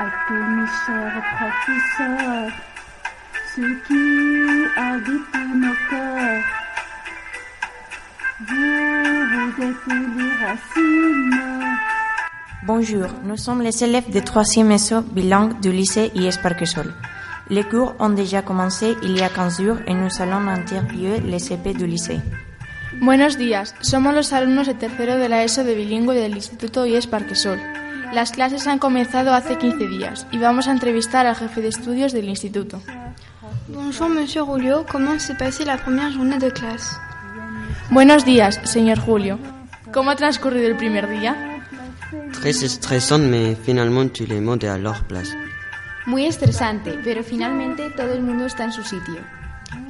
à tous mes chers professeurs, ceux qui habitent nos cœurs. Vous, vous êtes les racines. Bonjour, nous sommes les élèves de 3e ESO bilingue du lycée IS Parquesol. Les cours ont déjà commencé il y a 15 jours et nous allons interviewer les CP du lycée. Buenos días, somos los alumnos de tercero de la ESO de bilingüe del Instituto IES Parquesol. Las clases han comenzado hace 15 días y vamos a entrevistar al jefe de estudios del instituto. Bonjour Monsieur Julio, comment s'est passée la première journée de classe Buenos días, señor Julio. ¿Cómo ha transcurrido el primer día? Très estresante, mais finalement tu les montes à leur place. Muy estresante, pero finalmente todo el mundo está en su sitio.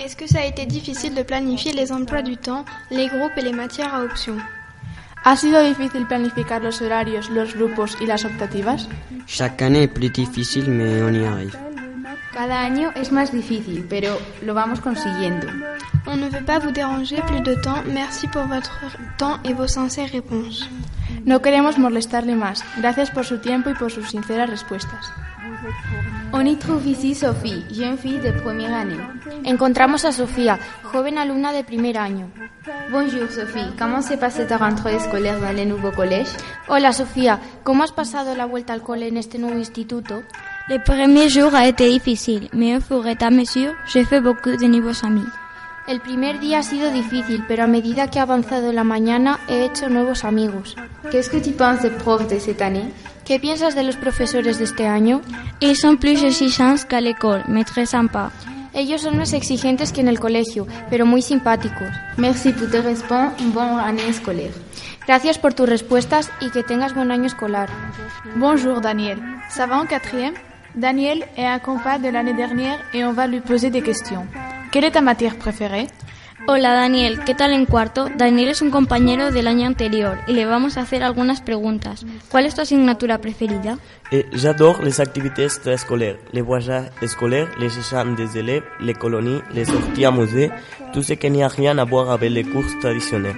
Est-ce que ça a été difficile de planifier les emplois du temps, les groupes et les matières à option ¿Ha sido difícil planificar los horarios, los grupos y las optativas? Chaque année est plus difficile, mais on y arrive. Cada año es más difícil, pero lo vamos consiguiendo. On ne veut pas vous déranger plus de temps, merci pour votre temps et vos sincères réponses. No queremos molestarle más. Gracias por su tiempo y por sus sinceras respuestas. On y trouve ici Sophie, jeune fille de première année. Encontramos a Sofía, joven alumna de primer año. Bonjour Sophie, comment s'est passée ta rentrée scolaire dans le nouveau collège Hola Sofía, ¿cómo has pasado la vuelta al cole en este nuevo instituto? Le premier jour a été difficile, mais au fur et à mesure, j'ai fait beaucoup de nouveaux amis. El primer día ha sido difícil, pero a medida que ha avanzado la mañana he hecho nuevos amigos. Qu'est-ce que tu penses des profs de cette année ¿Qué piensas de los profesores de este año? Ils sont plus exigeants qu'à l'école, mais très sympas. Ellos son más exigentes que en el colegio, pero muy simpáticos. Merci pour tes réponses, bonne année scolaire. Gracias por tus respuestas y que tengas buen año escolar. Bonjour Daniel. Ça va en quatrième Daniel est un compas de l'année dernière et on va lui poser des questions. Quelle est ta matière préférée Hola Daniel, ¿qué tal en cuarto? Daniel es un compañero del año anterior y le vamos a hacer algunas preguntas. ¿Cuál es tu asignatura preferida? Et j'adore les activités scolaires, les voyages scolaires, les échanges des élèves, les colonies, les sorties à musée, tout ce qui n'a rien à voir avec les cours traditionnels.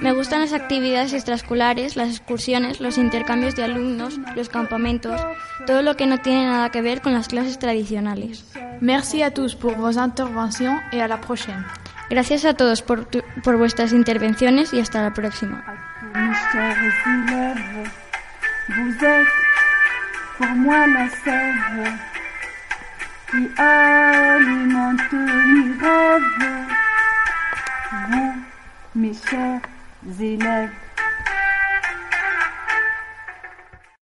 Me gustan las actividades extraescolares, las excursiones, los intercambios de alumnos, los campamentos, todo lo que no tiene nada que ver con las clases tradicionales. Merci à tous pour vos interventions et à la prochaine. Gracias a todos por, tu- por vuestras intervenciones y hasta la próxima. Mes chers élèves, vous êtes pour moi la sève qui alimente mes rêves. Vous, mes chers élèves,